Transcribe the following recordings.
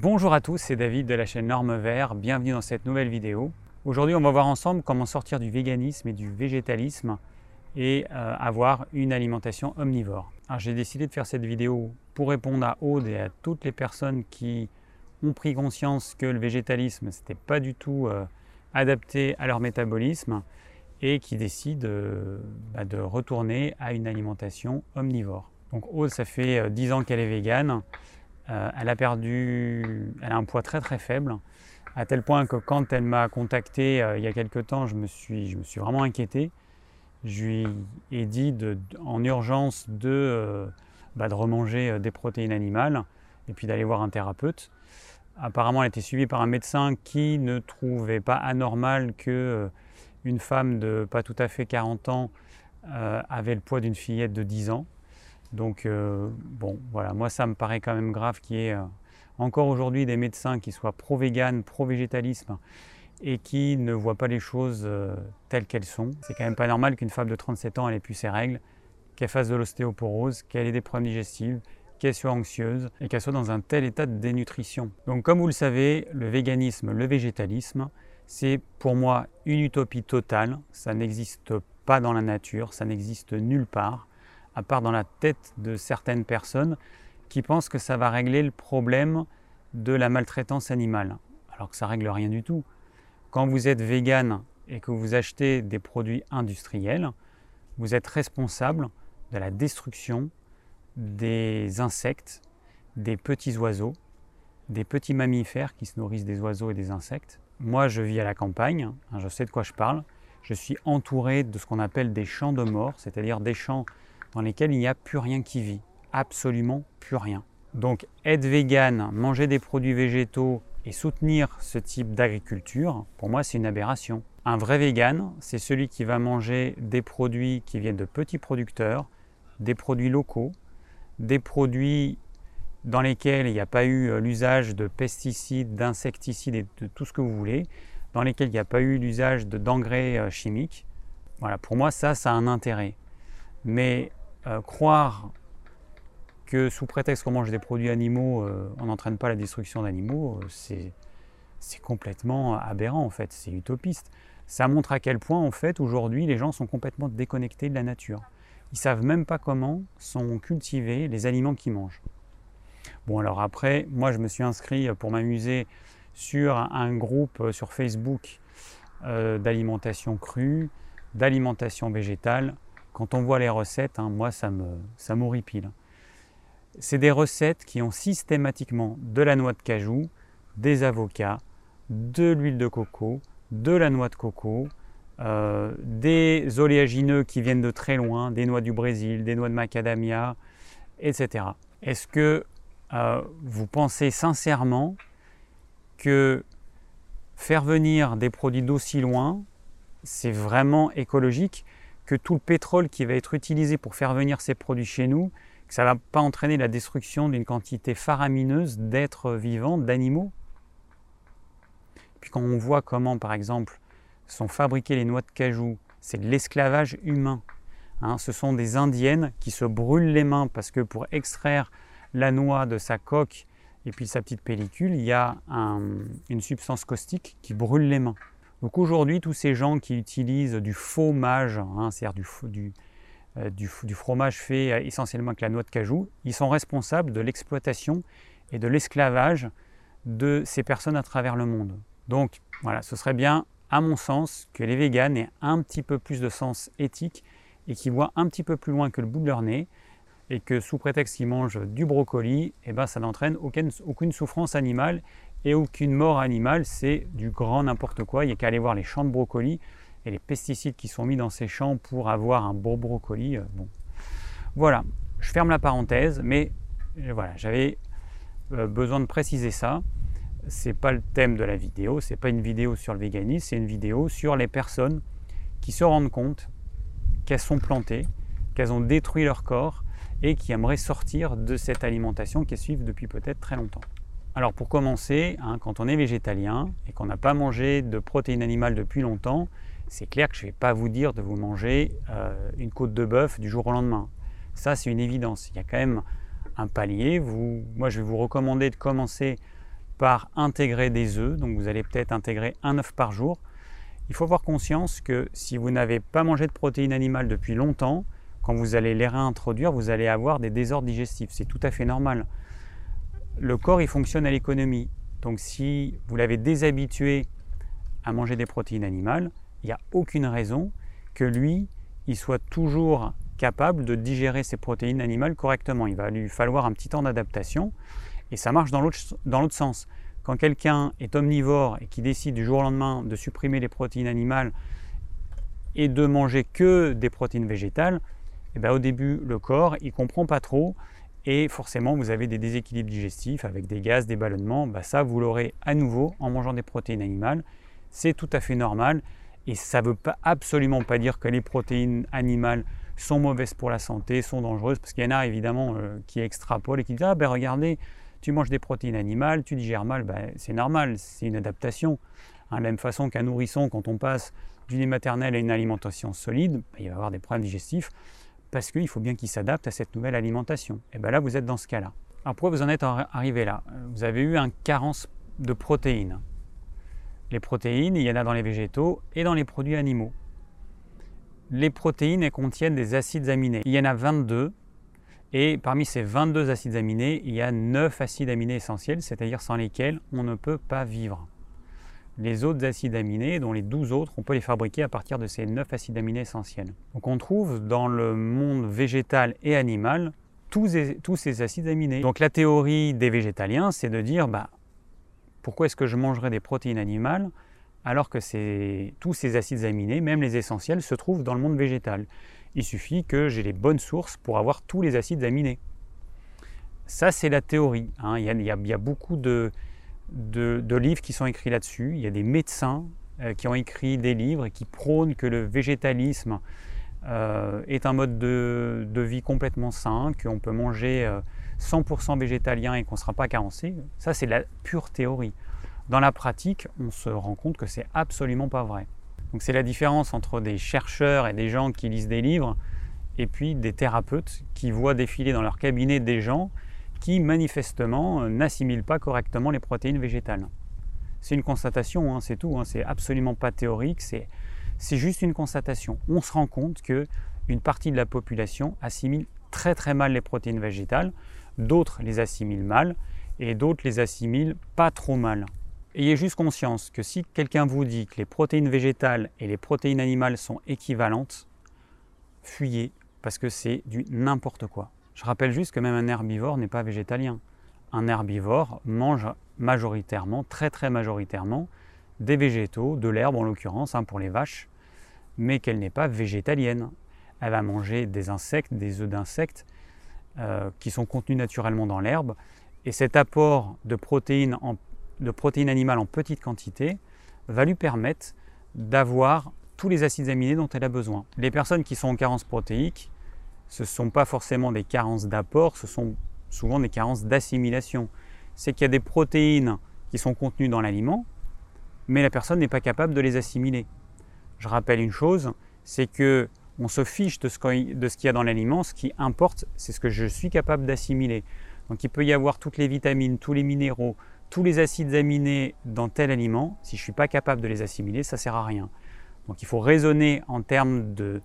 Bonjour à tous, c'est David de la chaîne Norme Vert, bienvenue dans cette nouvelle vidéo. Aujourd'hui on va voir ensemble comment sortir du véganisme et du végétalisme et euh, avoir une alimentation omnivore. J'ai décidé de faire cette vidéo pour répondre à Aude et à toutes les personnes qui ont pris conscience que le végétalisme n'était pas du tout euh, adapté à leur métabolisme et qui décident euh, bah, de retourner à une alimentation omnivore. Donc Aude, ça fait 10 ans qu'elle est végane. Elle a perdu, elle a un poids très très faible, à tel point que quand elle m'a contacté il y a quelques temps, je me suis, je me suis vraiment inquiété je lui ai dit en urgence de, euh, bah, de remanger euh, des protéines animales et puis d'aller voir un thérapeute. Apparemment, elle était suivie par un médecin qui ne trouvait pas anormal que euh, une femme de pas tout à fait 40 ans avait le poids d'une fillette de 10 ans. Donc, bon, voilà, moi ça me paraît quand même grave qu'il y ait encore aujourd'hui des médecins qui soient pro-vegan, pro-végétalisme et qui ne voit pas les choses euh, telles qu'elles sont. C'est quand même pas normal qu'une femme de 37 ans ait plus ses règles, qu'elle fasse de l'ostéoporose, qu'elle ait des problèmes digestifs, qu'elle soit anxieuse et qu'elle soit dans un tel état de dénutrition. Donc comme vous le savez, le véganisme, le végétalisme, c'est pour moi une utopie totale. Ça n'existe pas dans la nature, ça n'existe nulle part, à part dans la tête de certaines personnes qui pensent que ça va régler le problème de la maltraitance animale, alors que ça règle rien du tout. Quand vous êtes vegan et que vous achetez des produits industriels, vous êtes responsable de la destruction des insectes, des petits oiseaux, des petits mammifères qui se nourrissent des oiseaux et des insectes. Moi, je vis à la campagne, hein, je sais de quoi je parle. Je suis entouré de ce qu'on appelle des champs de mort, c'est-à-dire des champs dans lesquels il n'y a plus rien qui vit, absolument plus rien. Donc être vegan, manger des produits végétaux et soutenir ce type d'agriculture, pour moi, c'est une aberration. Un vrai vegan, c'est celui qui va manger des produits qui viennent de petits producteurs, des produits locaux, des produits dans lesquels il n'y a pas eu euh, l'usage de pesticides, d'insecticides et de tout ce que vous voulez, dans lesquels il n'y a pas eu l'usage d'engrais euh, chimiques. Voilà, pour moi, ça, ça a un intérêt. Mais euh, croire que sous prétexte qu'on mange des produits animaux, euh, on n'entraîne pas la destruction d'animaux, euh, c'est complètement aberrant en fait, c'est utopiste. Ça montre à quel point en fait aujourd'hui les gens sont complètement déconnectés de la nature. Ils savent même pas comment sont cultivés les aliments qu'ils mangent. Bon alors après, moi je me suis inscrit pour m'amuser sur un groupe sur Facebook d'alimentation crue, d'alimentation végétale. Quand on voit les recettes, hein, moi ça me ça m'horripile c'est des recettes qui ont systématiquement de la noix de cajou, des avocats, de l'huile de coco, de la noix de coco, euh, des oléagineux qui viennent de très loin, des noix du Brésil, des noix de macadamia, etc. Est-ce que euh, vous pensez sincèrement que faire venir des produits d'aussi loin, c'est vraiment écologique, que tout le pétrole qui va être utilisé pour faire venir ces produits chez nous, que ça ne va pas entraîner la destruction d'une quantité faramineuse d'êtres vivants, d'animaux. Puis quand on voit comment, par exemple, sont fabriquées les noix de cajou, c'est de l'esclavage humain. Hein. ce sont des indiennes qui se brûlent les mains parce que pour extraire la noix de sa coque et puis sa petite pellicule, il y a une substance caustique qui brûle les mains. Donc aujourd'hui, tous ces gens qui utilisent du faux mage, hein, c'est-à-dire euh, du, fromage fait euh, essentiellement avec la noix de cajou, ils sont responsables de l'exploitation et de l'esclavage de ces personnes à travers le monde. Donc voilà, ce serait bien, à mon sens, que les véganes aient un petit peu plus de sens éthique et qu'ils voient un petit peu plus loin que le bout de leur nez et que sous prétexte qu'ils mangent du brocoli, eh ben, ça n'entraîne aucune souffrance animale et aucune mort animale, c'est du grand n'importe quoi. Il n'y a qu'à aller voir les champs de brocoli et les pesticides qui sont mis dans ces champs pour avoir un beau brocoli. Euh, bon. Voilà, je ferme la parenthèse, mais euh, voilà, j'avais euh, besoin de préciser ça. C'est pas le thème de la vidéo, c'est pas une vidéo sur le véganisme, c'est une vidéo sur les personnes qui se rendent compte qu'elles sont plantées, qu'elles ont détruit leur corps et qui aimeraient sortir de cette alimentation qu'elles suivent depuis peut-être très longtemps. Alors pour commencer, hein, quand on est végétalien et qu'on n'a pas mangé de protéines animales depuis longtemps, c'est clair que je ne vais pas vous dire de vous manger euh, une côte de bœuf du jour au lendemain. Ça, c'est une évidence. Il y a quand même un palier. moi, je vais vous recommander de commencer par intégrer des œufs, donc vous allez peut-être intégrer un œuf par jour. Il faut avoir conscience que si vous n'avez pas mangé de protéines animales depuis longtemps, quand vous allez les réintroduire, vous allez avoir des désordres digestifs. C'est tout à fait normal. Le corps, il fonctionne à l'économie. Donc si vous l'avez déshabitué à manger des protéines animales, il n'y a aucune raison que lui, il soit toujours capable de digérer ces protéines animales correctement. Il va lui falloir un petit temps d'adaptation et ça marche dans l'autre sens. Quand quelqu'un est omnivore et qui décide du jour au lendemain de supprimer les protéines animales et de manger que des protéines végétales, eh bien, au début, le corps, il comprend pas trop et forcément, vous avez des déséquilibres digestifs avec des gaz, des ballonnements. Bah, ça, vous l'aurez à nouveau en mangeant des protéines animales. C'est tout à fait normal et ça ne veut absolument pas dire que les protéines animales sont mauvaises pour la santé, sont dangereuses, parce qu'il y en a évidemment euh, qui extrapolent et qui disent Ah ben regardez, tu manges des protéines animales, tu digères mal, ben, c'est normal, c'est une adaptation. Hein, de la même façon qu'un nourrisson, quand on passe du lait maternel à une alimentation solide, ben, il va avoir des problèmes digestifs parce qu'il faut bien qu'il s'adapte à cette nouvelle alimentation. Et bien là, vous êtes dans ce cas-là. Alors pourquoi vous en êtes arrivé là? Vous avez eu une carence de protéines. Les protéines, il y en a dans les végétaux et dans les produits animaux. Les protéines, contiennent des acides aminés. Il y en a 22 et parmi ces 22 acides aminés, il y a 9 acides aminés essentiels, c'est-à-dire sans lesquels on ne peut pas vivre. Les autres acides aminés, dont les 12 autres, on peut les fabriquer à partir de ces 9 acides aminés essentiels. Donc on trouve dans le monde végétal et animal tous, ces acides aminés. Donc la théorie des végétaliens, c'est de dire, bah, pourquoi est-ce que je mangerais des protéines animales alors que tous ces acides aminés, même les essentiels, se trouvent dans le monde végétal? Il suffit que j'ai les bonnes sources pour avoir tous les acides aminés. Ça, c'est la théorie. Hein. Il, y a, beaucoup de, livres qui sont écrits là-dessus. Il y a des médecins euh, qui ont écrit des livres et qui prônent que le végétalisme euh, est un mode de, vie complètement sain, qu'on peut manger 100% euh, végétalien et qu'on ne sera pas carencé. Ça, c'est la pure théorie. Dans la pratique, on se rend compte que c'est absolument pas vrai. Donc c'est la différence entre des chercheurs et des gens qui lisent des livres et puis des thérapeutes qui voient défiler dans leur cabinet des gens qui manifestement euh, n'assimilent pas correctement les protéines végétales. C'est une constatation, hein, c'est tout, hein, c'est absolument pas théorique, c'est, juste une constatation. On se rend compte que une partie de la population assimile très très mal les protéines végétales, d'autres les assimilent mal et d'autres les assimilent pas trop mal. Ayez juste conscience que si quelqu'un vous dit que les protéines végétales et les protéines animales sont équivalentes, fuyez parce que c'est du n'importe quoi. Je rappelle juste que même un herbivore n'est pas végétalien. Un herbivore mange majoritairement, très très majoritairement, des végétaux, de l'herbe en l'occurrence hein, pour les vaches, mais qu'elle n'est pas végétalienne. Elle va manger des insectes, des œufs d'insectes euh, qui sont contenus naturellement dans l'herbe. Et cet apport de protéines de protéines animales en petite quantité va lui permettre d'avoir tous les acides aminés dont elle a besoin. Les personnes qui sont en carence protéique, ce ne sont pas forcément des carences d'apport, ce sont souvent des carences d'assimilation. C'est qu'il y a des protéines qui sont contenues dans l'aliment, mais la personne n'est pas capable de les assimiler. Je rappelle une chose, c'est que on se fiche de ce qu'il y a dans l'aliment, ce qui importe, c'est ce que je suis capable d'assimiler. Donc il peut y avoir toutes les vitamines, tous les minéraux, tous les acides aminés dans tel aliment, si je ne suis pas capable de les assimiler, ça ne sert à rien. Donc il faut raisonner en termes de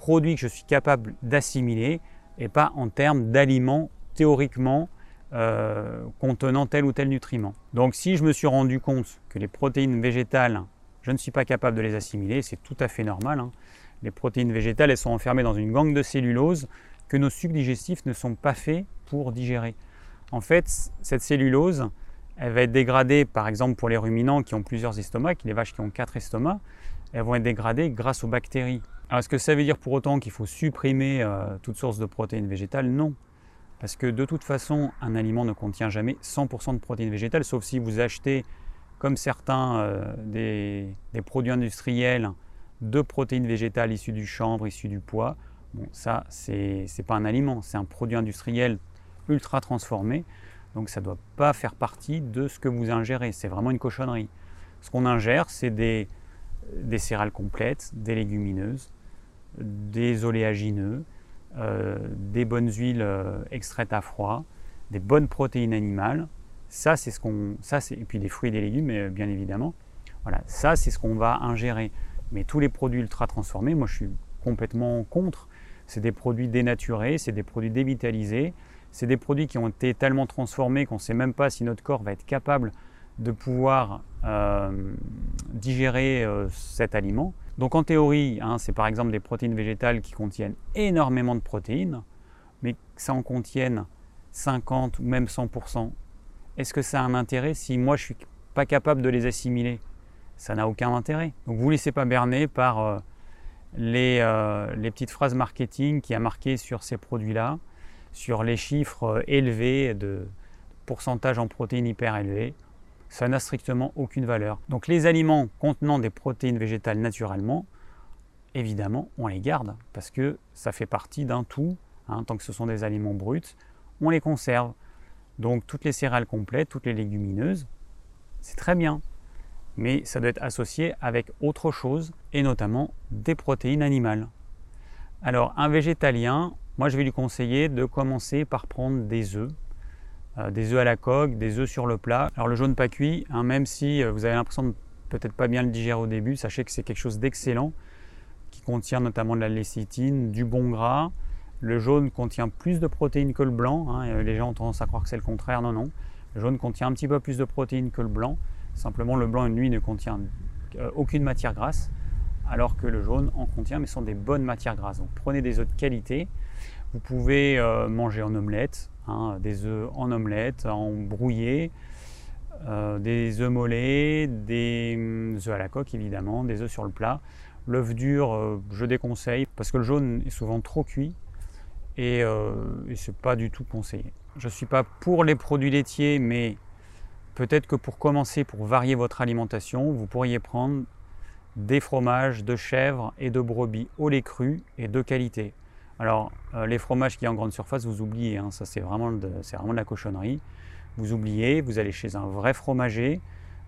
produits que je suis capable d'assimiler et pas en termes d'aliments théoriquement euh, contenant tel ou tel nutriment. Donc si je me suis rendu compte que les protéines végétales, je ne suis pas capable de les assimiler, c'est tout à fait normal. Hein. Les protéines végétales, elles sont enfermées dans une gangue de cellulose que nos sucs digestifs ne sont pas faits pour digérer. En fait, cette cellulose, elle va être dégradée, par exemple pour les ruminants qui ont plusieurs estomacs, les vaches qui ont quatre estomacs, elles vont être dégradées grâce aux bactéries. Alors est-ce que ça veut dire pour autant qu'il faut supprimer euh, toute source de protéines végétales? Non. Parce que de toute façon, un aliment ne contient jamais 100% de protéines végétales, sauf si vous achetez, comme certains, euh, des, produits industriels de protéines végétales issues du chanvre, issues du pois. Bon, ça, c'est pas un aliment, c'est un produit industriel ultra transformé. Donc ça ne doit pas faire partie de ce que vous ingérez. C'est vraiment une cochonnerie. Ce qu'on ingère, c'est des, céréales complètes, des légumineuses, des oléagineux, euh, des bonnes huiles euh, extraites à froid, des bonnes protéines animales. Ça, c'est ce qu'on, ça, c'est, et puis des fruits et des légumes, euh, bien évidemment. Voilà, ça, c'est ce qu'on va ingérer. Mais tous les produits ultra transformés, moi, je suis complètement contre. C'est des produits dénaturés, c'est des produits dévitalisés, c'est des produits qui ont été tellement transformés qu'on ne sait même pas si notre corps va être capable de pouvoir digérer euh, cet aliment. Donc en théorie, hein, c'est par exemple des protéines végétales qui contiennent énormément de protéines, mais que ça en contienne 50 ou même 100%. Est-ce que ça a un intérêt si moi je ne suis pas capable de les assimiler? Ça n'a aucun intérêt. Donc vous ne laissez pas berner par euh, les, les, petites phrases marketing qui a marqué sur ces produits-là, sur les chiffres élevés de pourcentage en protéines hyper élevés ça n'a strictement aucune valeur. Donc les aliments contenant des protéines végétales naturellement, évidemment, on les garde parce que ça fait partie d'un tout. Hein, tant que ce sont des aliments bruts, on les conserve. Donc toutes les céréales complètes, toutes les légumineuses, c'est très bien. Mais ça doit être associé avec autre chose, et notamment des protéines animales. Alors un végétalien, moi je vais lui conseiller de commencer par prendre des œufs, des œufs à la coque, des œufs sur le plat. Alors le jaune pas cuit, hein, même si euh, vous avez l'impression de peut-être pas bien le digérer au début, sachez que c'est quelque chose d'excellent qui contient notamment de la lécithine, du bon gras. Le jaune contient plus de protéines que le blanc. Hein, les gens ont tendance à croire que c'est le contraire. Non, non. Le jaune contient un petit peu plus de protéines que le blanc. Simplement, le blanc, lui, ne contient euh, aucune matière grasse, alors que le jaune en contient, mais sont des bonnes matières grasses. Donc prenez des œufs de qualité. Vous pouvez manger en omelette, Hein, des œufs en omelette, en brouillé, euh, des œufs mollets, des hum, œufs à la coque évidemment, des œufs sur le plat. L'œuf dur, euh, je déconseille parce que le jaune est souvent trop cuit et, euh, et c'est pas du tout conseillé. Je ne suis pas pour les produits laitiers, mais peut-être que pour commencer, pour varier votre alimentation, vous pourriez prendre des fromages de chèvre et de brebis au lait cru et de qualité. Alors, euh, les fromages qui sont en grande surface, vous oubliez, hein, ça c'est vraiment, de, la cochonnerie. Vous oubliez, vous allez chez un vrai fromager,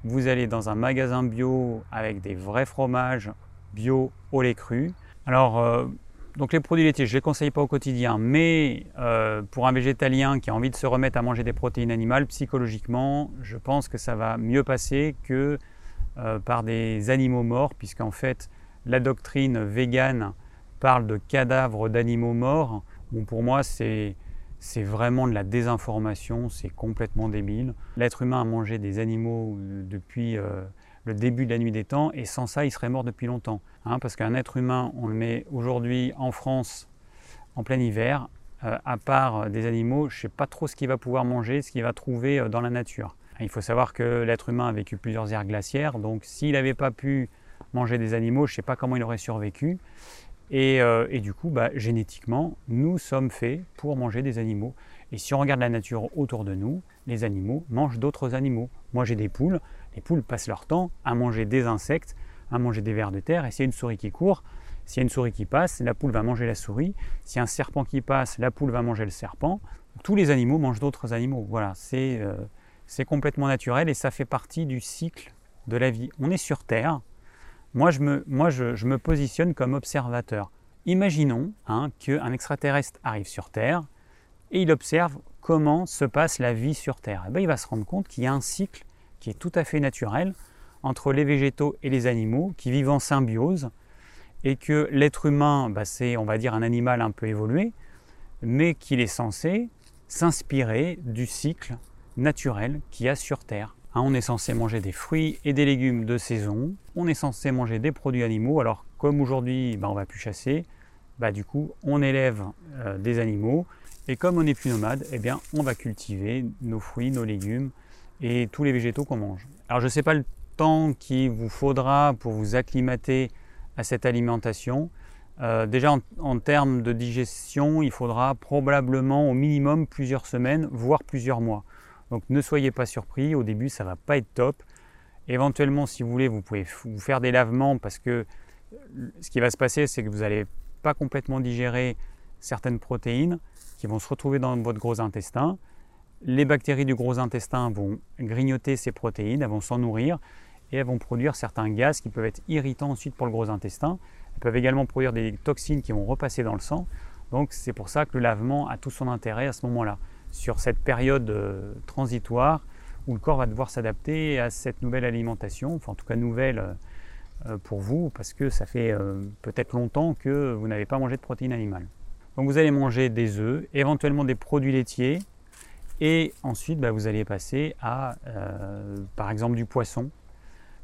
vous allez dans un magasin bio avec des vrais fromages bio au lait cru. Alors, euh, donc les produits laitiers, je ne les conseille pas au quotidien, mais euh, pour un végétalien qui a envie de se remettre à manger des protéines animales, psychologiquement, je pense que ça va mieux passer que par des animaux morts, puisqu'en fait, la doctrine végane parle de cadavres d'animaux morts, bon, pour moi c'est c'est vraiment de la désinformation, c'est complètement débile. L'être humain a mangé des animaux euh, depuis euh, le début de la nuit des temps et sans ça il serait mort depuis longtemps. Hein, parce qu'un être humain, on le met aujourd'hui en France en plein hiver, euh, à part des animaux, je ne sais pas trop ce qu'il va pouvoir manger, ce qu'il va trouver dans la nature. Il faut savoir que l'être humain a vécu plusieurs ères glaciaires, donc s'il n'avait pas pu manger des animaux, je ne sais pas comment il aurait survécu. Euh, et, du coup, bah, génétiquement, nous sommes faits pour manger des animaux. Et si on regarde la nature autour de nous, les animaux mangent d'autres animaux. Moi, j'ai des poules. Les poules passent leur temps à manger des insectes, à manger des vers de terre. Et s'il y a une souris qui court, s'il y a une souris qui passe, la poule va manger la souris. S'il y a un serpent qui passe, la poule va manger le serpent. Tous les animaux mangent d'autres animaux. Voilà, c'est euh, complètement naturel et ça fait partie du cycle de la vie. On est sur Terre, moi, je me, positionne comme observateur. Imaginons hein, qu'un extraterrestre arrive sur Terre et il observe comment se passe la vie sur Terre. Et eh bien, il va se rendre compte qu'il y a un cycle qui est tout à fait naturel entre les végétaux et les animaux qui vivent en symbiose et que l'être humain, bah, c'est, va dire, un animal un peu évolué, mais qu'il est censé s'inspirer du cycle naturel qu'il y a sur Terre. Hein, on est censé manger des fruits et des légumes de saison, on est censé manger des produits animaux, alors comme aujourd'hui bah, on va plus chasser, bah, du coup on élève euh, des animaux, et comme on n'est plus nomade, eh on va cultiver nos fruits, nos légumes et tous les végétaux qu'on mange. Alors je ne sais pas le temps qu'il vous faudra pour vous acclimater à cette alimentation. Euh, déjà en, termes de digestion, il faudra probablement au minimum plusieurs semaines, voire plusieurs mois. Donc ne soyez pas surpris, au début ça ne va pas être top. Éventuellement, si vous voulez, vous pouvez vous faire des lavements parce que ce qui va se passer, c'est que vous n'allez pas complètement digérer certaines protéines qui vont se retrouver dans votre gros intestin. Les bactéries du gros intestin vont grignoter ces protéines, elles vont s'en nourrir et elles vont produire certains gaz qui peuvent être irritants ensuite pour le gros intestin. Elles peuvent également produire des toxines qui vont repasser dans le sang. Donc c'est pour ça que le lavement a tout son intérêt à ce moment-là sur cette période euh, transitoire où le corps va devoir s'adapter à cette nouvelle alimentation, enfin en tout cas nouvelle pour vous, parce que ça fait peut-être longtemps que vous n'avez pas mangé de protéines animales. Donc vous allez manger des œufs, éventuellement des produits laitiers, et ensuite bah, vous allez passer à, par exemple, du poisson.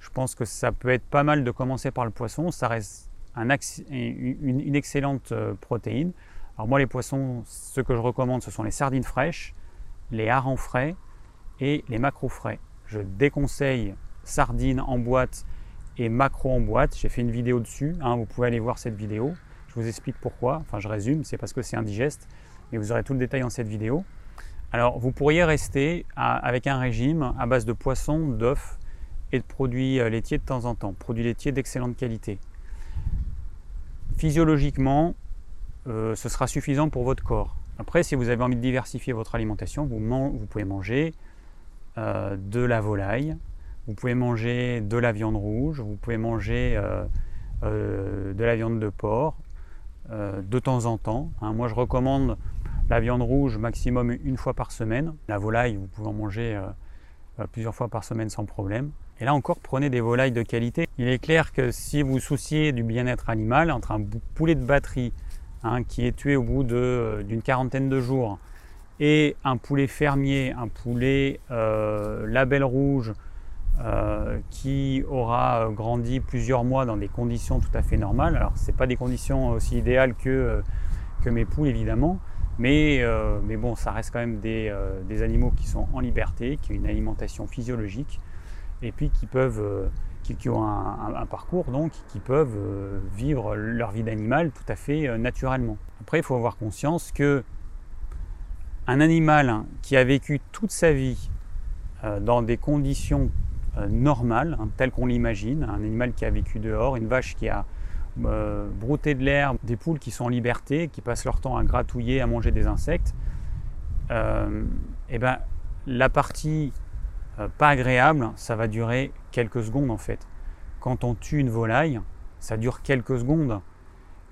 Je pense que ça peut être pas mal de commencer par le poisson, ça reste une, excellente protéine. Alors moi les poissons, ce que je recommande, ce sont les sardines fraîches, les harengs frais et les macros frais. Je déconseille sardines en boîte et macros en boîte. J'ai fait une vidéo dessus, hein, vous pouvez aller voir cette vidéo. Je vous explique pourquoi, enfin je résume, c'est parce que c'est indigeste, mais vous aurez tout le détail dans cette vidéo. Alors vous pourriez rester avec un régime à base de poissons, d'œufs et de produits euh, laitiers de temps en temps, produits laitiers d'excellente qualité. Physiologiquement, euh, ce sera suffisant pour votre corps. Après, si vous avez envie de diversifier votre alimentation, vous, pouvez manger euh, de la volaille, vous pouvez manger de la viande rouge, vous pouvez manger euh, de la viande de porc de temps en temps. Hein. moi, je recommande la viande rouge maximum une fois par semaine. La volaille, vous pouvez en manger plusieurs fois par semaine sans problème. Et là encore, prenez des volailles de qualité. Il est clair que si vous souciez du bien-être animal, entre un poulet de batterie Hein, qui est tué au bout euh, d'une quarantaine de jours, et un poulet fermier, un poulet euh, label rouge, euh, qui aura grandi plusieurs mois dans des conditions tout à fait normales. Alors, ce pas des conditions aussi idéales que, mes poules, évidemment, mais, mais, bon, ça reste quand même des, des, animaux qui sont en liberté, qui ont une alimentation physiologique, et puis qui peuvent qui, ont un, parcours donc qui peuvent euh, vivre leur vie d'animal tout à fait euh, naturellement. Après, il faut avoir conscience que un animal qui a vécu toute sa vie euh, dans des conditions normales, hein, telles qu'on l'imagine, un animal qui a vécu dehors, une vache qui a brouté de l'herbe, des poules qui sont en liberté, qui passent leur temps à gratouiller, à manger des insectes, et eh ben, la partie pas agréable, ça va durer quelques secondes en fait. Quand on tue une volaille, ça dure quelques secondes.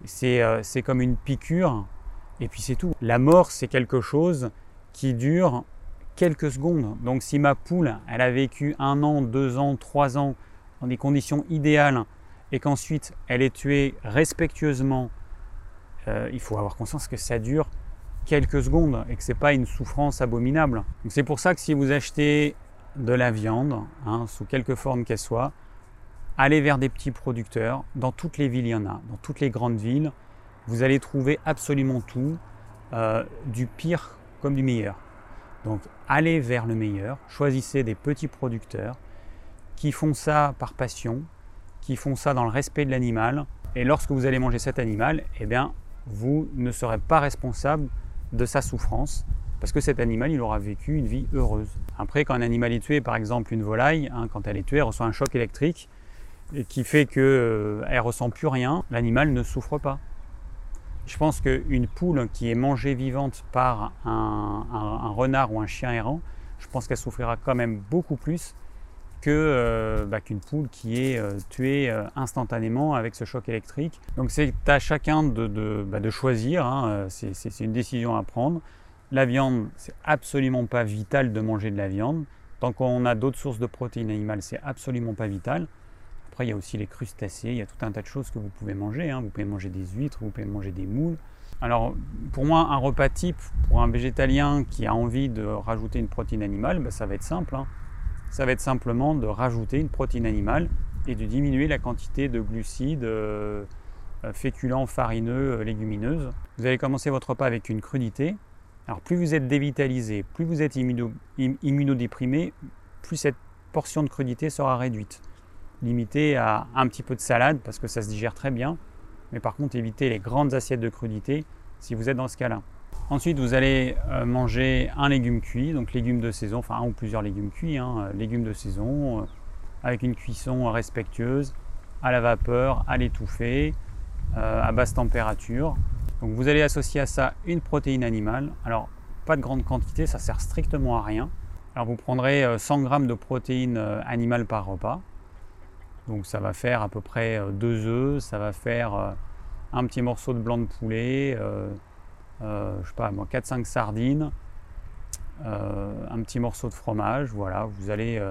C'est euh, comme une piqûre et puis c'est tout. La mort, c'est quelque chose qui dure quelques secondes. Donc si ma poule, elle a vécu un an, deux ans, trois ans dans des conditions idéales et qu'ensuite elle est tuée respectueusement, euh, il faut avoir conscience que ça dure quelques secondes et que ce n'est pas une souffrance abominable. C'est pour ça que si vous achetez de la viande, hein, sous quelque forme qu'elle soit, allez vers des petits producteurs. Dans toutes les villes, il y en a. Dans toutes les grandes villes, vous allez trouver absolument tout, euh, du pire comme du meilleur. Donc allez vers le meilleur, choisissez des petits producteurs qui font ça par passion, qui font ça dans le respect de l'animal. Et lorsque vous allez manger cet animal, eh bien, vous ne serez pas responsable de sa souffrance parce que cet animal, il aura vécu une vie heureuse. Après, quand un animal est tué, par exemple une volaille, hein, quand elle est tuée, elle reçoit un choc électrique qui fait qu'elle euh, ressent plus rien, l'animal ne souffre pas. Je pense qu'une poule qui est mangée vivante par un, renard ou un chien errant, je pense qu'elle souffrira quand même beaucoup plus euh, bah, qu'une poule qui est euh, tuée instantanément avec ce choc électrique. Donc c'est à chacun de, bah, choisir, hein, c'est une décision à prendre. La viande, c'est absolument pas vital de manger de la viande. Tant qu'on a d'autres sources de protéines animales, c'est absolument pas vital. Après, il y a aussi les crustacés, il y a tout un tas de choses que vous pouvez manger. Hein. Vous pouvez manger des huîtres, vous pouvez manger des moules. Alors, pour moi, un repas type pour un végétalien qui a envie de rajouter une protéine animale, ben, ça va être simple. Hein. Ça va être simplement de rajouter une protéine animale et de diminuer la quantité de glucides, euh, féculents, farineux, légumineuses. Vous allez commencer votre repas avec une crudité, alors plus vous êtes dévitalisé, plus vous êtes immunodéprimé, plus cette portion de crudité sera réduite. Limitée à un petit peu de salade parce que ça se digère très bien, mais par contre évitez les grandes assiettes de crudité si vous êtes dans ce cas-là. Ensuite, vous allez euh, manger un légume cuit, donc légumes de saison, enfin un ou plusieurs légumes cuits, hein, euh, légumes de saison, euh, avec une cuisson respectueuse, à la vapeur, à l'étouffer, à basse température. Donc vous allez associer à ça une protéine animale. Alors pas de grande quantité, ça sert strictement à rien. Alors vous prendrez 100 euh, g de protéines euh, animales par repas. Donc ça va faire à peu près 2 euh, œufs, ça va faire un petit morceau de blanc de poulet, je sais pas moi, 4-5 sardines, un petit morceau de fromage, voilà, vous allez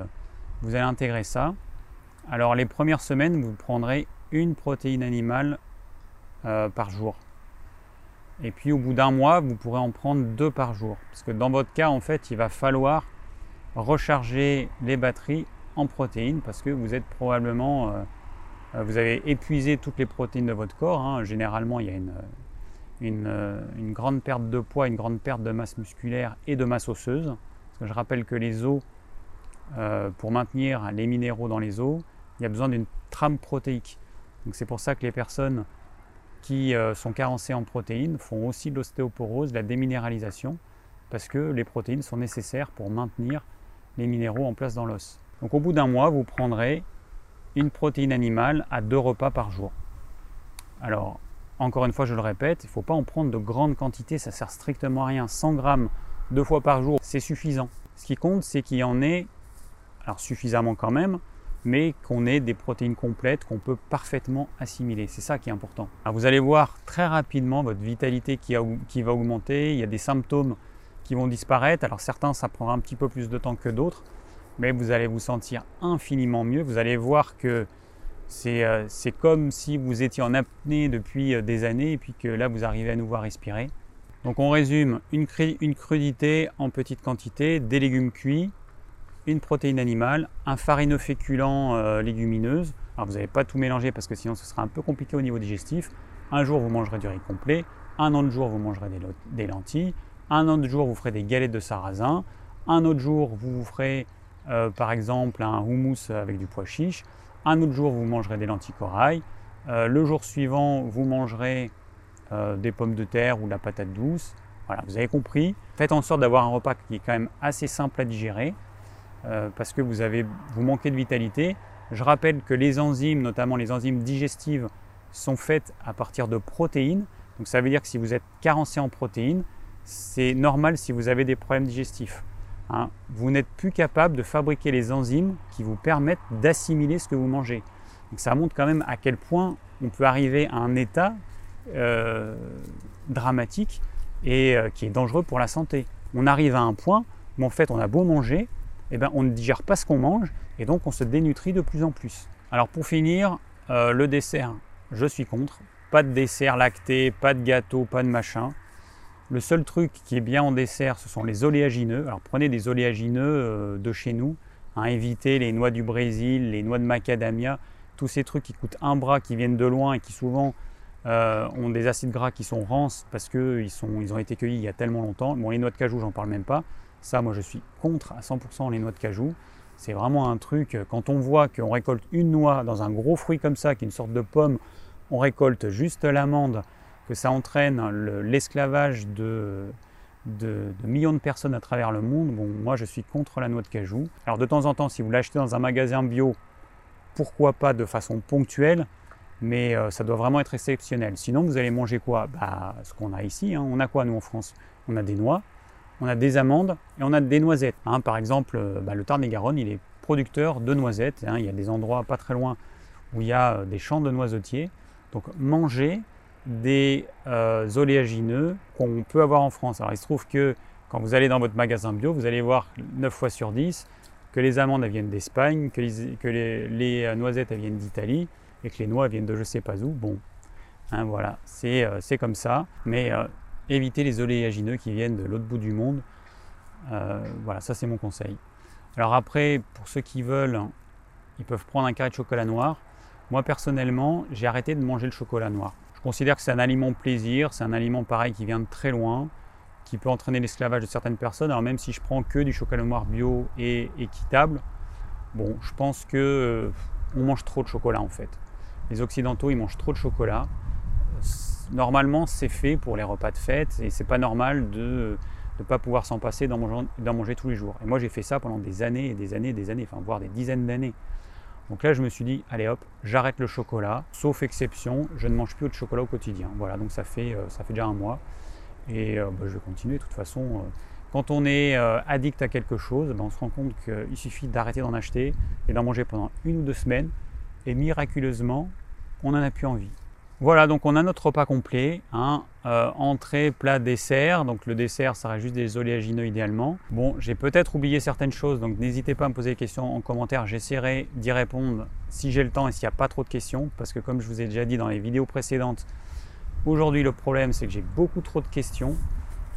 intégrer ça. Alors les premières semaines, vous prendrez une protéine animale par jour. Et puis au bout d'un mois, vous pourrez en prendre deux par jour. Parce que dans votre cas, en fait, il va falloir recharger les batteries en protéines parce que vous êtes probablement, euh, vous avez épuisé toutes les protéines de votre corps. Hein. Généralement, il y a une, euh, une, grande perte de poids, une grande perte de masse musculaire et de masse osseuse. Parce que je rappelle que les os, euh, pour maintenir les minéraux dans les os, il y a besoin d'une trame protéique. Donc c'est pour ça que les personnes qui euh, sont carencés en protéines font aussi de l'ostéoporose, de la déminéralisation, parce que les protéines sont nécessaires pour maintenir les minéraux en place dans l'os. Donc au bout d'un mois, vous prendrez une protéine animale à deux repas par jour. Alors, encore une fois, je le répète, il ne faut pas en prendre de grandes quantités, ça sert strictement à rien. 100 grammes deux fois par jour, c'est suffisant. Ce qui compte, c'est qu'il y en ait, alors suffisamment quand même, mais qu'on ait des protéines complètes qu'on peut parfaitement assimiler. C'est ça qui est important. vous allez voir très rapidement votre vitalité qui, va augmenter, il y a des symptômes qui vont disparaître. Alors certains, ça prendra un petit peu plus de temps que d'autres, mais vous allez vous sentir infiniment mieux. Vous allez voir que c'est euh, comme si vous étiez en apnée depuis euh, des années et puis que là, vous arrivez à nouveau à respirer. Donc on résume une, une crudité en petite quantité, des légumes cuits, une protéine animale, un farineux-féculent euh, légumineuse. Alors vous n'allez pas tout mélanger parce que sinon ce sera un peu compliqué au niveau digestif. Un jour vous mangerez du riz complet, un autre jour vous mangerez des, lentilles, un autre jour vous ferez des galettes de sarrasin, un autre jour vous vous ferez euh, par exemple un houmous avec du pois chiche, un autre jour vous mangerez des lentilles corail, euh, le jour suivant vous mangerez des pommes de terre ou de la patate douce. Voilà, vous avez compris. Faites en sorte d'avoir un repas qui est quand même assez simple à digérer. Euh, parce que vous, avez, vous manquez de vitalité. Je rappelle que les enzymes, notamment les enzymes digestives, sont faites à partir de protéines. Donc ça veut dire que si vous êtes carencé en protéines, c'est normal si vous avez des problèmes digestifs. Hein. Vous n'êtes plus capable de fabriquer les enzymes qui vous permettent d'assimiler ce que vous mangez. Donc ça montre quand même à quel point on peut arriver à un état euh, dramatique et euh, qui est dangereux pour la santé. On arrive à un point où en fait on a beau manger, eh ben, on ne digère pas ce qu'on mange et donc on se dénutrit de plus en plus. Alors pour finir, euh, le dessert, je suis contre. Pas de dessert lacté, pas de gâteau, pas de machin. Le seul truc qui est bien en dessert, ce sont les oléagineux. Alors prenez des oléagineux euh, de chez nous. Hein, évitez les noix du Brésil, les noix de macadamia, tous ces trucs qui coûtent un bras, qui viennent de loin et qui souvent euh, ont des acides gras qui sont rances parce qu'ils ils ont été cueillis il y a tellement longtemps. Bon, les noix de cajou, j'en parle même pas. Ça, moi, je suis contre à 100% les noix de cajou. C'est vraiment un truc, euh, quand on voit qu'on récolte une noix dans un gros fruit comme ça, qui est une sorte de pomme, on récolte juste l'amande, que ça entraîne l'esclavage de, millions de personnes à travers le monde, bon, moi je suis contre la noix de cajou. Alors de temps en temps, si vous l'achetez dans un magasin bio, pourquoi pas de façon ponctuelle, mais euh, ça doit vraiment être exceptionnel. Sinon, vous allez manger quoi? Bah, Ce qu'on a ici, hein. on a quoi nous en France? On a des noix, on a des amandes et on a des noisettes. Hein. par exemple, euh, bah, le Tarn-et-Garonne, il est producteur de noisettes. Hein. il y a des endroits pas très loin où il y a euh, des champs de noisetiers. Donc manger des euh, oléagineux qu'on peut avoir en France. Alors il se trouve que quand vous allez dans votre magasin bio, vous allez voir 9 fois sur 10 que les amandes viennent d'Espagne, que, les, noisettes viennent d'Italie et que les noix viennent de je sais pas où. Bon, hein, voilà, c'est comme ça. Mais éviter les oléagineux qui viennent de l'autre bout du monde. Euh, voilà, ça c'est mon conseil. Alors après, pour ceux qui veulent, ils peuvent prendre un carré de chocolat noir. Moi personnellement, j'ai arrêté de manger le chocolat noir. Je considère que c'est un aliment plaisir, c'est un aliment pareil qui vient de très loin, qui peut entraîner l'esclavage de certaines personnes. Alors même si je prends que du chocolat noir bio et équitable, bon, je pense que euh, on mange trop de chocolat en fait. Les occidentaux, ils mangent trop de chocolat normalement, c'est fait pour les repas de fête et c'est pas normal de ne pas pouvoir s'en passer d'en manger, manger, tous les jours. Et moi, j'ai fait ça pendant des années et des années et des années, enfin, voire des dizaines d'années. Donc là, je me suis dit, allez hop, j'arrête le chocolat, sauf exception, je ne mange plus de chocolat au quotidien. Voilà, donc ça fait, euh, ça fait déjà un mois. Et euh, bah, je vais continuer. De toute façon, euh, quand on est addict à quelque chose, ben, on se rend compte qu'il suffit d'arrêter d'en acheter et d'en manger pendant une ou deux semaines. Et miraculeusement, on n'en a plus envie. Voilà, donc on a notre repas complet. Hein, euh, entrée, plat, dessert. Donc le dessert, ça reste juste des oléagineux idéalement. Bon, j'ai peut-être oublié certaines choses, donc n'hésitez pas à me poser des questions en commentaire. J'essaierai d'y répondre si j'ai le temps et s'il n'y a pas trop de questions. Parce que comme je vous ai déjà dit dans les vidéos précédentes, aujourd'hui le problème c'est que j'ai beaucoup trop de questions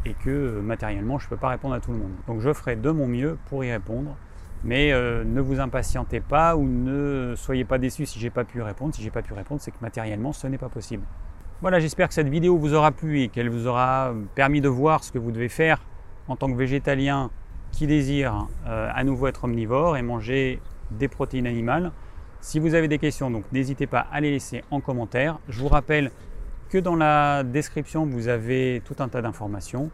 et que euh, matériellement je ne peux pas répondre à tout le monde. Donc je ferai de mon mieux pour y répondre. Mais euh, ne vous impatientez pas ou ne soyez pas déçus si j'ai pas pu répondre. Si j'ai pas pu répondre, c'est que matériellement, ce n'est pas possible. Voilà, j'espère que cette vidéo vous aura plu et qu'elle vous aura permis de voir ce que vous devez faire en tant que végétalien qui désire euh, à nouveau être omnivore et manger des protéines animales. Si vous avez des questions, donc n'hésitez pas à les laisser en commentaire. Je vous rappelle que dans la description, vous avez tout un tas d'informations.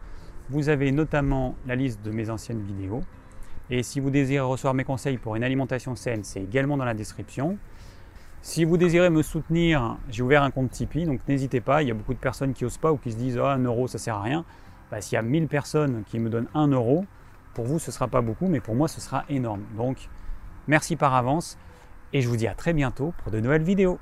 Vous avez notamment la liste de mes anciennes vidéos. Et si vous désirez recevoir mes conseils pour une alimentation saine, c'est également dans la description. Si vous désirez me soutenir, j'ai ouvert un compte Tipeee, donc n'hésitez pas. Il y a beaucoup de personnes qui n'osent pas ou qui se disent oh, un euro, ça sert à rien. Bah, S'il y a 1000 personnes qui me donnent un euro, pour vous, ce ne sera pas beaucoup, mais pour moi, ce sera énorme. Donc, merci par avance et je vous dis à très bientôt pour de nouvelles vidéos.